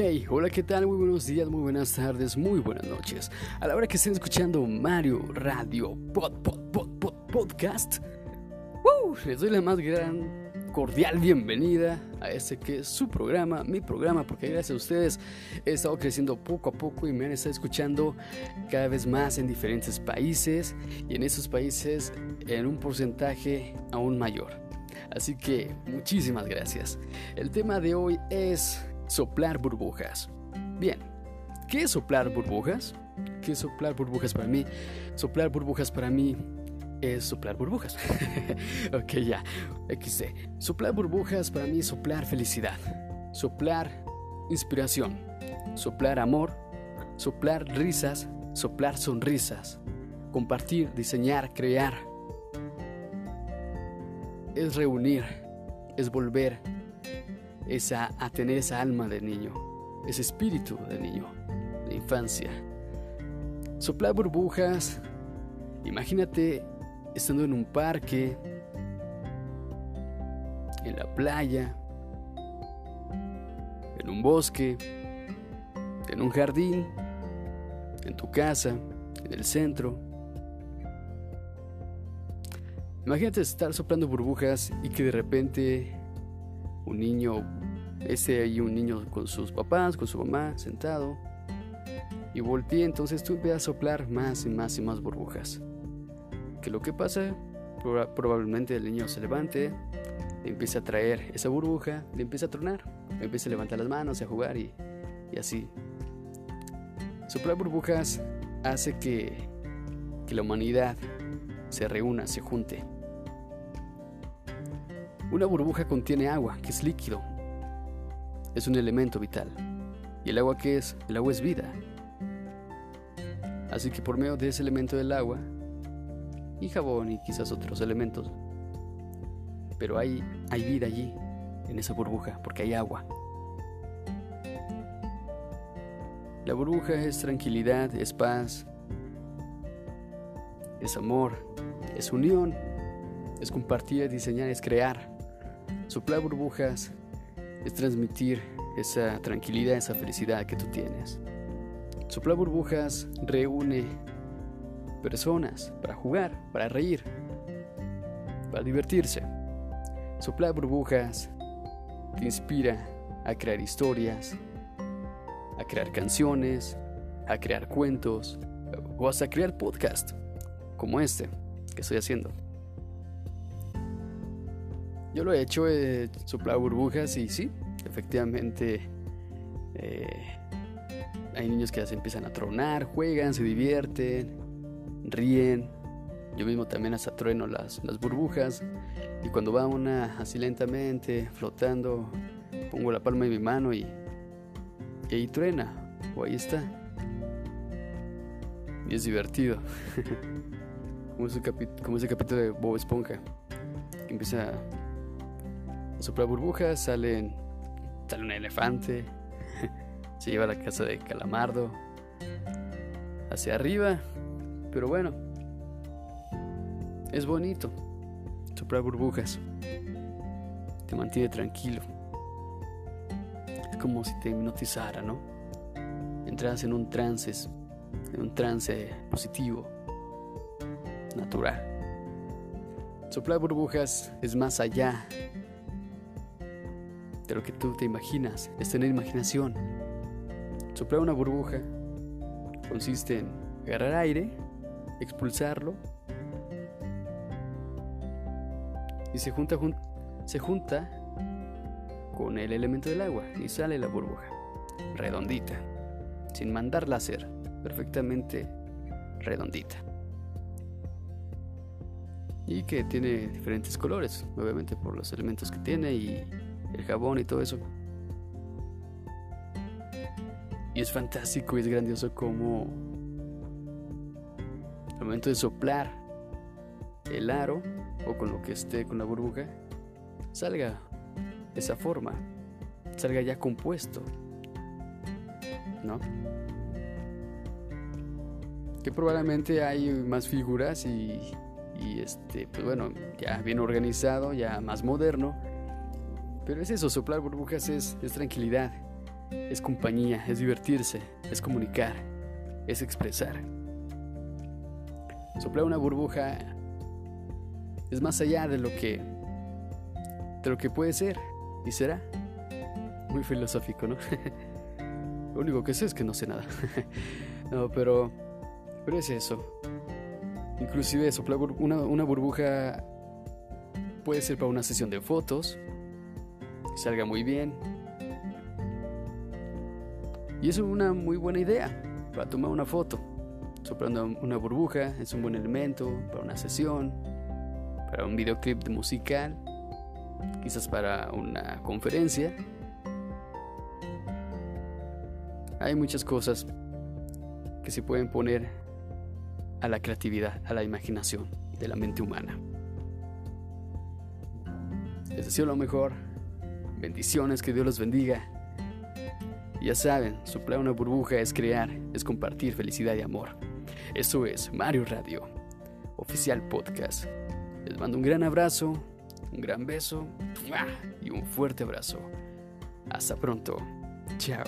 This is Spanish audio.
Hey, hola, ¿qué tal? Muy buenos días, muy buenas tardes, muy buenas noches. A la hora que estén escuchando Mario Radio Pod, Pod, Pod, Pod Podcast, ¡uh! les doy la más gran, cordial bienvenida a este que es su programa, mi programa, porque gracias a ustedes he estado creciendo poco a poco y me han estado escuchando cada vez más en diferentes países y en esos países en un porcentaje aún mayor. Así que muchísimas gracias. El tema de hoy es soplar burbujas. Bien, ¿qué es soplar burbujas? ¿Qué es soplar burbujas para mí? Soplar burbujas para mí es soplar burbujas. ok, ya. XC. Soplar burbujas para mí es soplar felicidad. Soplar inspiración. Soplar amor. Soplar risas. Soplar sonrisas. Compartir, diseñar, crear. Es reunir. Es volver esa, a tener esa alma de niño, ese espíritu de niño, de infancia. Soplar burbujas, imagínate estando en un parque, en la playa, en un bosque, en un jardín, en tu casa, en el centro. Imagínate estar soplando burbujas y que de repente un niño, ese ahí un niño con sus papás, con su mamá, sentado, y volteé, entonces empiezas a soplar más y más y más burbujas. Que lo que pasa, probablemente el niño se levante, le empieza a traer esa burbuja, le empieza a tronar, le empieza a levantar las manos, a jugar y, y así. Soplar burbujas hace que, que la humanidad se reúna, se junte. Una burbuja contiene agua, que es líquido. Es un elemento vital. ¿Y el agua qué es? El agua es vida. Así que por medio de ese elemento del agua, y jabón y quizás otros elementos, pero hay, hay vida allí, en esa burbuja, porque hay agua. La burbuja es tranquilidad, es paz, es amor, es unión, es compartir, diseñar, es crear. Soplar burbujas es transmitir esa tranquilidad, esa felicidad que tú tienes. Soplar burbujas reúne personas para jugar, para reír, para divertirse. Soplar burbujas te inspira a crear historias, a crear canciones, a crear cuentos o hasta crear podcast como este que estoy haciendo. Yo lo he hecho, he soplado burbujas y sí, efectivamente eh, hay niños que se empiezan a tronar, juegan, se divierten, ríen. Yo mismo también hasta trueno las, las burbujas y cuando va una así lentamente, flotando, pongo la palma de mi mano y, y ahí truena, o ahí está. Y es divertido. como, ese como ese capítulo de Bob Esponja. Que empieza sopla burbujas, salen, sale un elefante, se lleva a la casa de Calamardo hacia arriba, pero bueno, es bonito soplar burbujas, te mantiene tranquilo, es como si te hipnotizara, ¿no? Entras en un trance, en un trance positivo, natural. Soplar burbujas es más allá de lo que tú te imaginas, es tener imaginación. Soplar una burbuja consiste en agarrar aire, expulsarlo y se junta, se junta con el elemento del agua y sale la burbuja, redondita, sin mandarla a hacer, perfectamente redondita. Y que tiene diferentes colores, obviamente por los elementos que tiene y el jabón y todo eso. Y es fantástico y es grandioso como al momento de soplar el aro o con lo que esté con la burbuja, salga esa forma, salga ya compuesto, ¿no? Que probablemente hay más figuras y, y este, pues bueno, ya bien organizado, ya más moderno pero es eso, soplar burbujas es, tranquilidad, es compañía, es divertirse, es comunicar, es expresar. Soplar una burbuja es más allá de lo que de lo que puede ser y será. Muy filosófico, ¿no? lo único que sé es que no sé nada. no, pero pero es eso. Inclusive soplar una, una burbuja puede ser para una sesión de fotos, salga muy bien. Y es una muy buena idea para tomar una foto. Soplando una burbuja es un buen elemento para una sesión, para un videoclip de musical, quizás para una conferencia. Hay muchas cosas que se pueden poner a la creatividad, a la imaginación de la mente humana. Les deseo lo mejor. Bendiciones, que Dios los bendiga. Ya saben, soplar una burbuja es crear, es compartir felicidad y amor. Eso es Mario Radio, oficial podcast. Les mando un gran abrazo, un gran beso y un fuerte abrazo. Hasta pronto. Chao.